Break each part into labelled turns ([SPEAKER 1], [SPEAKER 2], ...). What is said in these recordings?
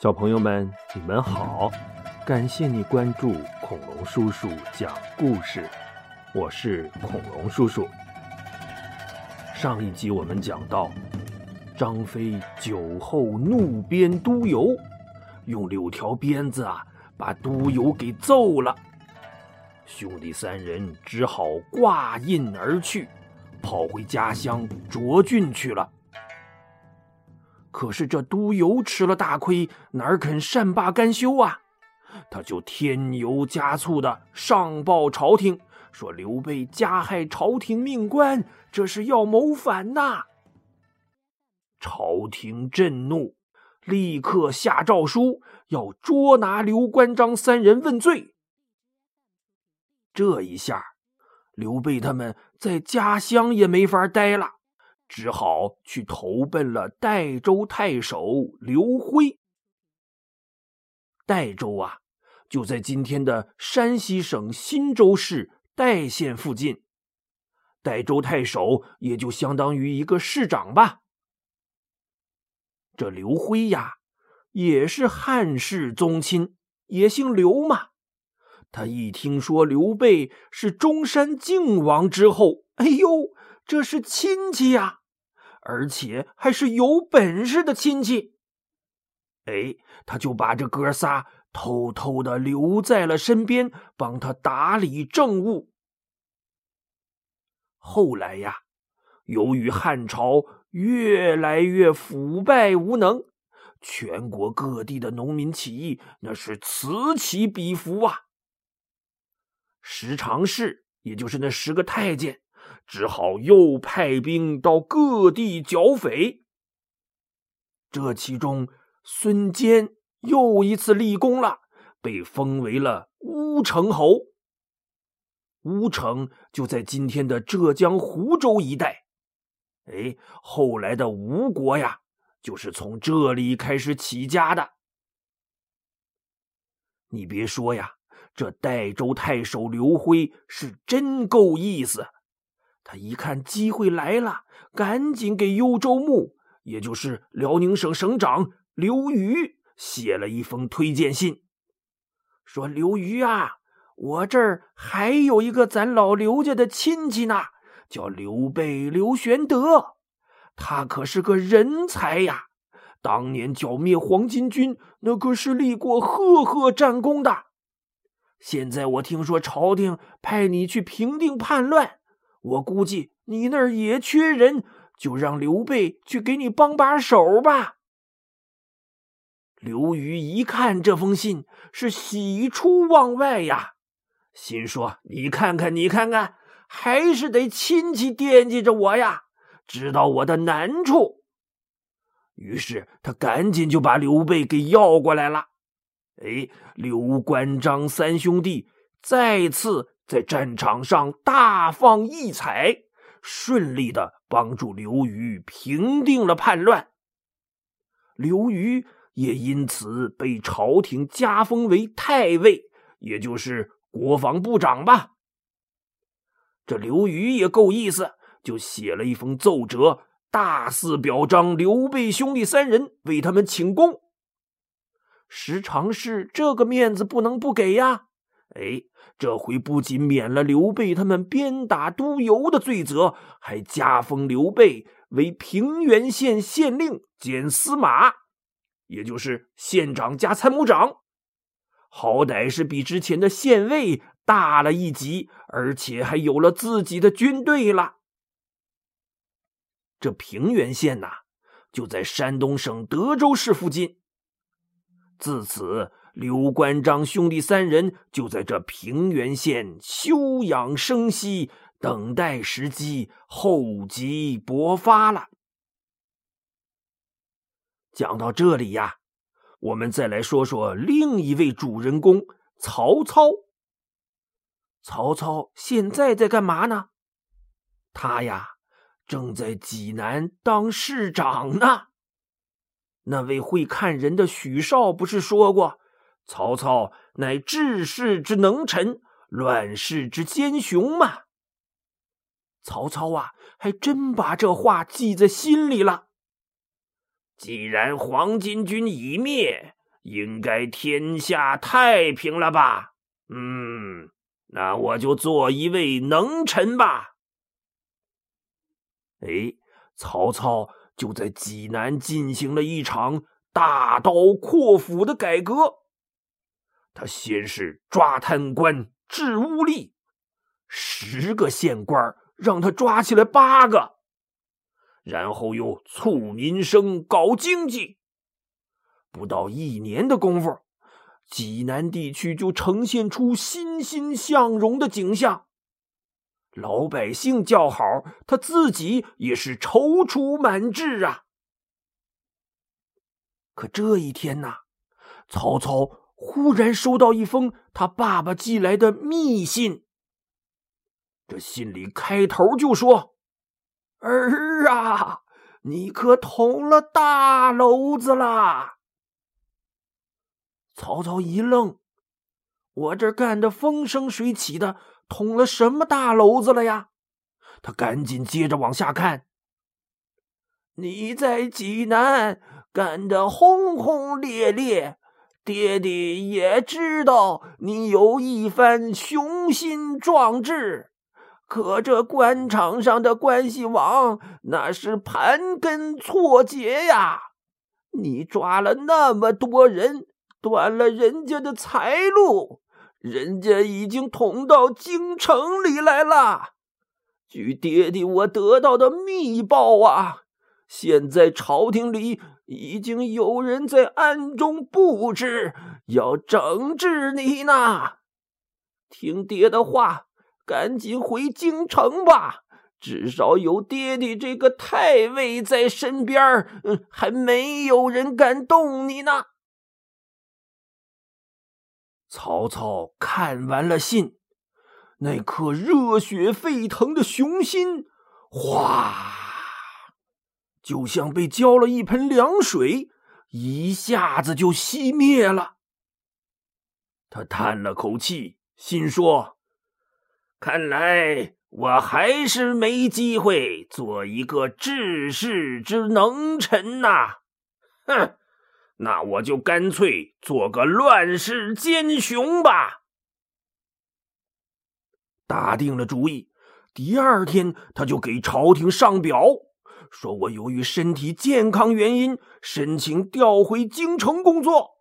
[SPEAKER 1] 小朋友们，你们好！感谢你关注恐龙叔叔讲故事，我是恐龙叔叔。上一集我们讲到，张飞酒后怒鞭督邮，用柳条鞭子啊把督邮给揍了。兄弟三人只好挂印而去，跑回家乡涿郡去了。可是这督邮吃了大亏，哪肯善罢甘休啊？他就添油加醋的上报朝廷，说刘备加害朝廷命官，这是要谋反呐！朝廷震怒，立刻下诏书，要捉拿刘关张三人问罪。这一下，刘备他们在家乡也没法待了。只好去投奔了代州太守刘辉。代州啊，就在今天的山西省忻州市代县附近。代州太守也就相当于一个市长吧。这刘辉呀，也是汉室宗亲，也姓刘嘛。他一听说刘备是中山靖王之后，哎呦，这是亲戚呀！而且还是有本事的亲戚，哎，他就把这哥仨偷偷的留在了身边，帮他打理政务。后来呀，由于汉朝越来越腐败无能，全国各地的农民起义那是此起彼伏啊。十常侍，也就是那十个太监。只好又派兵到各地剿匪。这其中，孙坚又一次立功了，被封为了乌程侯。乌程就在今天的浙江湖州一带。哎，后来的吴国呀，就是从这里开始起家的。你别说呀，这代州太守刘辉是真够意思。他一看机会来了，赶紧给幽州牧，也就是辽宁省省长刘瑜写了一封推荐信，说：“刘瑜啊，我这儿还有一个咱老刘家的亲戚呢，叫刘备刘玄德，他可是个人才呀！当年剿灭黄巾军，那可是立过赫赫战功的。现在我听说朝廷派你去平定叛乱。”我估计你那儿也缺人，就让刘备去给你帮把手吧。刘瑜一看这封信，是喜出望外呀，心说：“你看看，你看看，还是得亲戚惦记着我呀，知道我的难处。”于是他赶紧就把刘备给要过来了。哎，刘关张三兄弟再次。在战场上大放异彩，顺利的帮助刘瑜平定了叛乱。刘瑜也因此被朝廷加封为太尉，也就是国防部长吧。这刘瑜也够意思，就写了一封奏折，大肆表彰刘备兄弟三人，为他们请功。时常是这个面子不能不给呀。哎，这回不仅免了刘备他们鞭打督邮的罪责，还加封刘备为平原县县令兼司马，也就是县长加参谋长，好歹是比之前的县尉大了一级，而且还有了自己的军队了。这平原县呐，就在山东省德州市附近。自此。刘关张兄弟三人就在这平原县休养生息，等待时机，厚积薄发了。讲到这里呀，我们再来说说另一位主人公曹操。曹操现在在干嘛呢？他呀，正在济南当市长呢。那位会看人的许绍不是说过？曹操乃治世之能臣，乱世之奸雄嘛。曹操啊，还真把这话记在心里了。既然黄巾军已灭，应该天下太平了吧？嗯，那我就做一位能臣吧。哎，曹操就在济南进行了一场大刀阔斧的改革。他先是抓贪官、治污吏，十个县官让他抓起来八个，然后又促民生、搞经济。不到一年的功夫，济南地区就呈现出欣欣向荣的景象。老百姓叫好，他自己也是踌躇满志啊。可这一天呐，曹操忽然收到一封他爸爸寄来的密信。这信里开头就说：“儿啊，你可捅了大娄子啦！”曹操一愣：“我这干的风生水起的。”捅了什么大篓子了呀？他赶紧接着往下看。你在济南干得轰轰烈烈，爹爹也知道你有一番雄心壮志。可这官场上的关系网那是盘根错节呀！你抓了那么多人，断了人家的财路。人家已经捅到京城里来了。据爹爹我得到的密报啊，现在朝廷里已经有人在暗中布置，要整治你呢。听爹的话，赶紧回京城吧，至少有爹爹这个太尉在身边嗯，还没有人敢动你呢。曹操看完了信，那颗热血沸腾的雄心，哗，就像被浇了一盆凉水，一下子就熄灭了。他叹了口气，心说：“看来我还是没机会做一个治世之能臣呐！”哼。那我就干脆做个乱世奸雄吧。打定了主意，第二天他就给朝廷上表，说我由于身体健康原因，申请调回京城工作。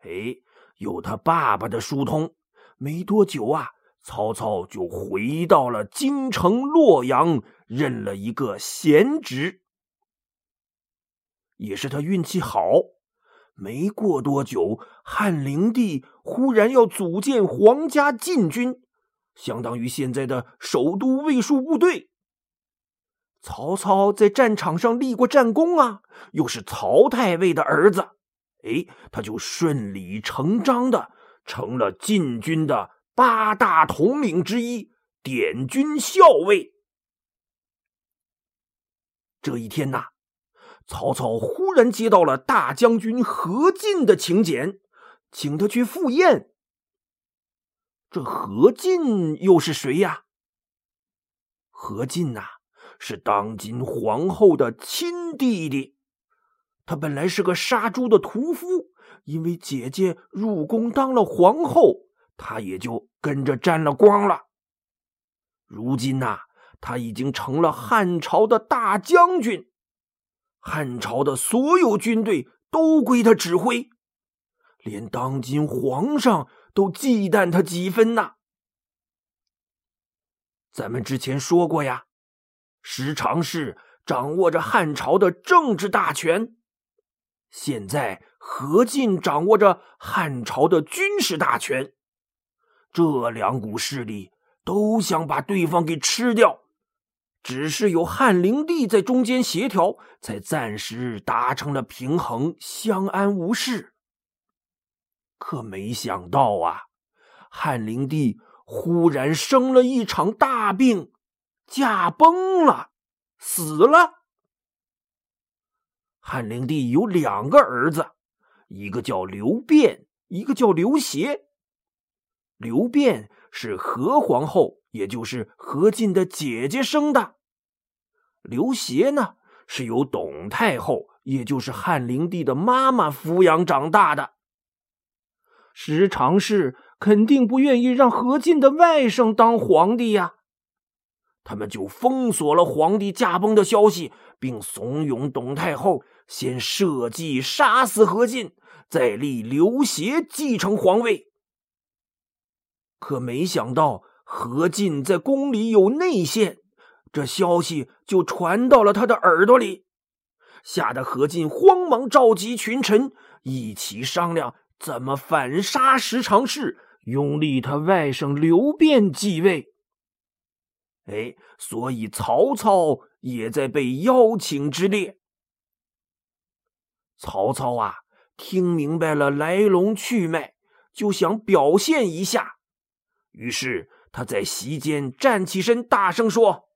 [SPEAKER 1] 哎，有他爸爸的疏通，没多久啊，曹操就回到了京城洛阳，任了一个闲职。也是他运气好，没过多久，汉灵帝忽然要组建皇家禁军，相当于现在的首都卫戍部队。曹操在战场上立过战功啊，又是曹太尉的儿子，哎，他就顺理成章的成了禁军的八大统领之一，点军校尉。这一天呐。曹操忽然接到了大将军何进的请柬，请他去赴宴。这何进又是谁呀？何进呐，是当今皇后的亲弟弟。他本来是个杀猪的屠夫，因为姐姐入宫当了皇后，他也就跟着沾了光了。如今呐，他已经成了汉朝的大将军。汉朝的所有军队都归他指挥，连当今皇上都忌惮他几分呐。咱们之前说过呀，时常是掌握着汉朝的政治大权，现在何进掌握着汉朝的军事大权，这两股势力都想把对方给吃掉。只是有汉灵帝在中间协调，才暂时达成了平衡，相安无事。可没想到啊，汉灵帝忽然生了一场大病，驾崩了，死了。汉灵帝有两个儿子，一个叫刘辩，一个叫刘协。刘辩是何皇后。也就是何进的姐姐生的，刘协呢是由董太后，也就是汉灵帝的妈妈抚养长大的。时常氏肯定不愿意让何进的外甥当皇帝呀，他们就封锁了皇帝驾崩的消息，并怂恿董太后先设计杀死何进，再立刘协继承皇位。可没想到何进在宫里有内线，这消息就传到了他的耳朵里，吓得何进慌忙召集群臣一起商量怎么反杀石常氏，拥立他外甥刘辩继位。哎，所以曹操也在被邀请之列。曹操啊，听明白了来龙去脉，就想表现一下。于是他在席间站起身，大声说：“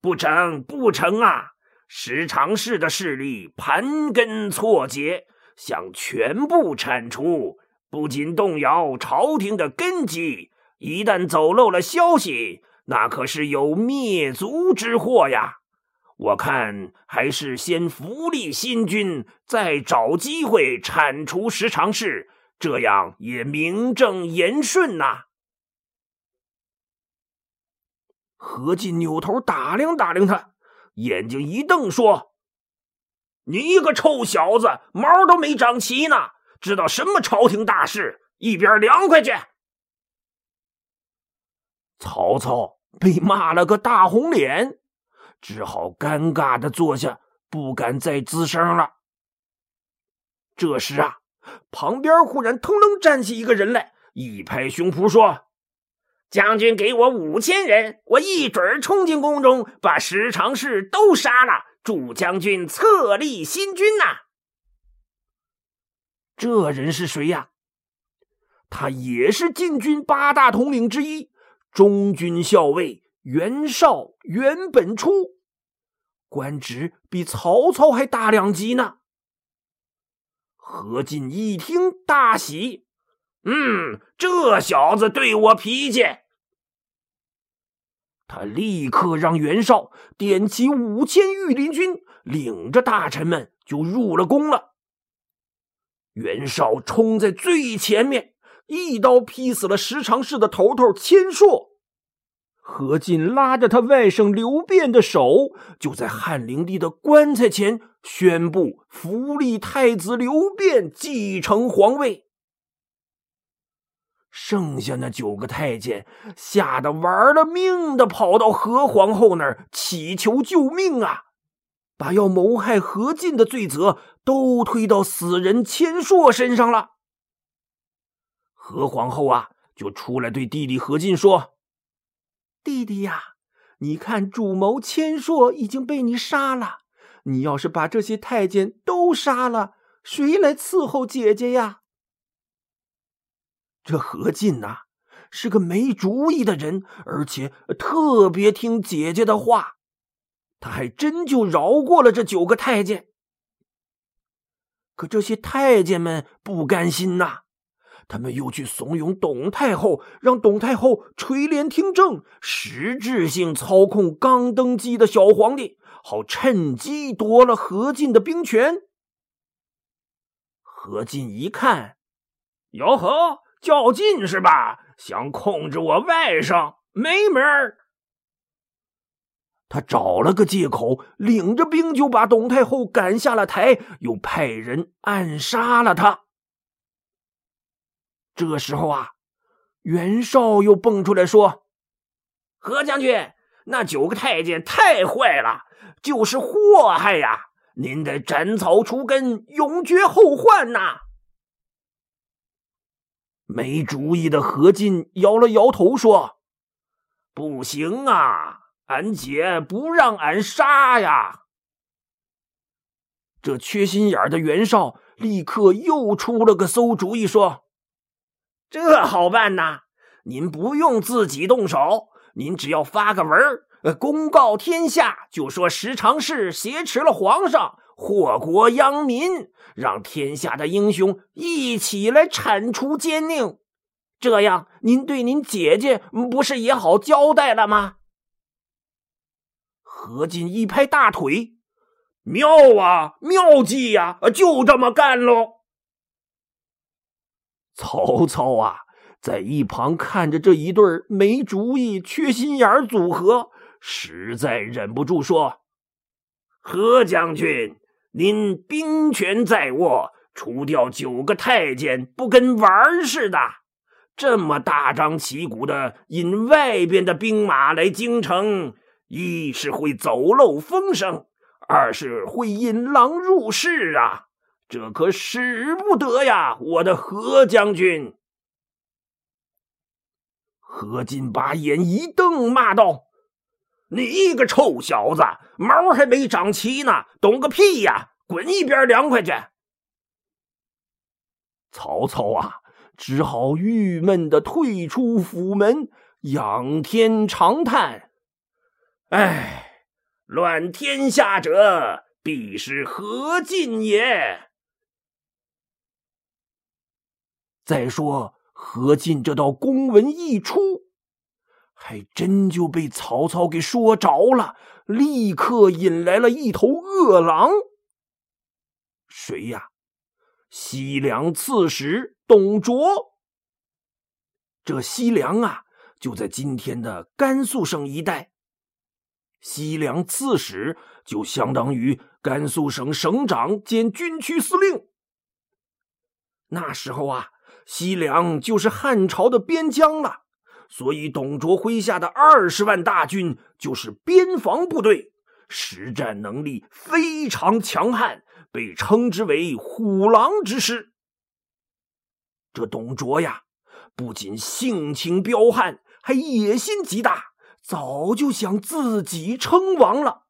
[SPEAKER 1] 不成，不成啊！石常氏的势力盘根错节，想全部铲除，不仅动摇朝廷的根基，一旦走漏了消息，那可是有灭族之祸呀！我看还是先扶立新君，再找机会铲除十常侍，这样也名正言顺呐。”何进扭头打量打量他，眼睛一瞪，说：“你一个臭小子，毛都没长齐呢，知道什么朝廷大事？一边凉快去！”曹操被骂了个大红脸，只好尴尬的坐下，不敢再吱声了。这时啊，旁边忽然腾楞站起一个人来，一拍胸脯说。将军给我五千人，我一准冲进宫中，把十常侍都杀了，助将军册立新君呐！这人是谁呀？他也是禁军八大统领之一，中军校尉袁绍袁本初，官职比曹操还大两级呢。何进一听大喜，嗯，这小子对我脾气。他立刻让袁绍点起五千御林军，领着大臣们就入了宫了。袁绍冲在最前面，一刀劈死了石常氏的头头千硕。何进拉着他外甥刘辩的手，就在汉灵帝的棺材前宣布扶立太子刘辩继承皇位。剩下那九个太监吓得玩了命的跑到何皇后那儿祈求救命啊！把要谋害何进的罪责都推到死人千硕身上了。何皇后啊，就出来对弟弟何进说：“弟弟呀，你看主谋千硕已经被你杀了，你要是把这些太监都杀了，谁来伺候姐姐呀？”这何进呐，是个没主意的人，而且特别听姐姐的话。他还真就饶过了这九个太监。可这些太监们不甘心呐，他们又去怂恿董太后，让董太后垂帘听政，实质性操控刚登基的小皇帝，好趁机夺了何进的兵权。何进一看，哟呵。较劲是吧？想控制我外甥，没门儿！他找了个借口，领着兵就把董太后赶下了台，又派人暗杀了他。这时候啊，袁绍又蹦出来说：“何将军，那九个太监太坏了，就是祸害呀！您得斩草除根，永绝后患呐！”没主意的何进摇了摇头说：“不行啊，俺姐不让俺杀呀。”这缺心眼的袁绍立刻又出了个馊主意，说：“这好办呐，您不用自己动手，您只要发个文儿，公告天下，就说石常侍挟持了皇上。”祸国殃民，让天下的英雄一起来铲除奸佞，这样您对您姐姐不是也好交代了吗？何进一拍大腿：“妙啊，妙计呀！就这么干喽。曹操啊，在一旁看着这一对没主意、缺心眼组合，实在忍不住说：“何将军，您兵权在握，除掉九个太监，不跟玩似的。这么大张旗鼓的引外边的兵马来京城，一是会走漏风声。”二是会引狼入室啊，这可使不得呀！我的何将军。何进把眼一瞪，骂道：“你一个臭小子，毛还没长齐呢，懂个屁呀！滚一边凉快去！”曹操啊，只好郁闷的退出府门，仰天长叹：“哎。”乱天下者，必是何进也。再说何进这道公文一出，还真就被曹操给说着了，立刻引来了一头恶狼。谁呀？西凉刺史董卓。这西凉啊，就在今天的甘肃省一带。西凉刺史就相当于甘肃省省长兼军区司令。那时候啊，西凉就是汉朝的边疆了，所以董卓麾下的二十万大军就是边防部队，实战能力非常强悍，被称之为“虎狼之师”。这董卓呀，不仅性情彪悍，还野心极大。早就想自己称王了，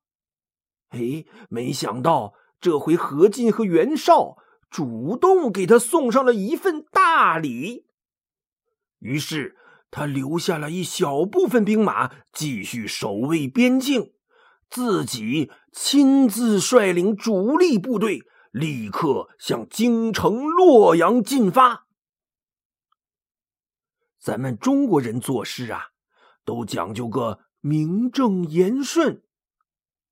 [SPEAKER 1] 哎，没想到这回何进和袁绍主动给他送上了一份大礼。于是他留下了一小部分兵马继续守卫边境，自己亲自率领主力部队，立刻向京城洛阳进发。咱们中国人做事啊。都讲究个名正言顺。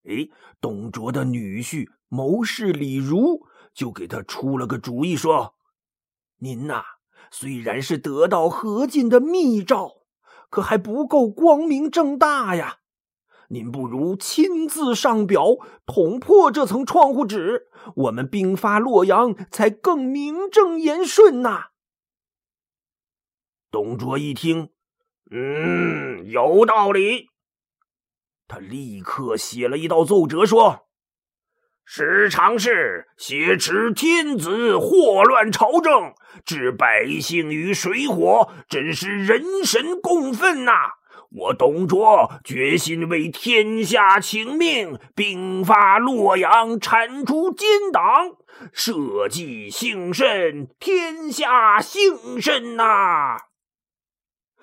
[SPEAKER 1] 哎，董卓的女婿谋士李儒就给他出了个主意，说：“您呐，虽然是得到何进的密诏，可还不够光明正大呀。您不如亲自上表，捅破这层窗户纸，我们兵发洛阳才更名正言顺呐。”董卓一听。嗯，有道理。他立刻写了一道奏折，说：“时常是挟持天子，祸乱朝政，置百姓于水火，真是人神共愤呐！我董卓决心为天下请命，兵发洛阳，铲除奸党，社稷幸甚，天下幸甚呐！”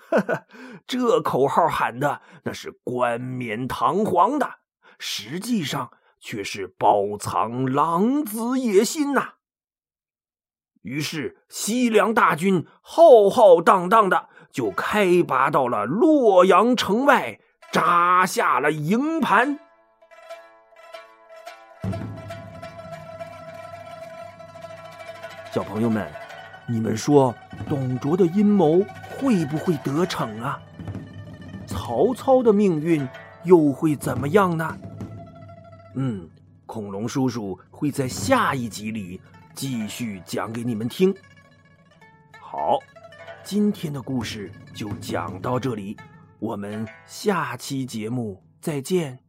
[SPEAKER 1] 哈哈，这口号喊的那是冠冕堂皇的，实际上却是包藏狼子野心呐。于是西凉大军浩浩荡荡的就开拔到了洛阳城外，扎下了营盘。小朋友们。你们说董卓的阴谋会不会得逞啊？曹操的命运又会怎么样呢？嗯，恐龙叔叔会在下一集里继续讲给你们听。好，今天的故事就讲到这里，我们下期节目再见。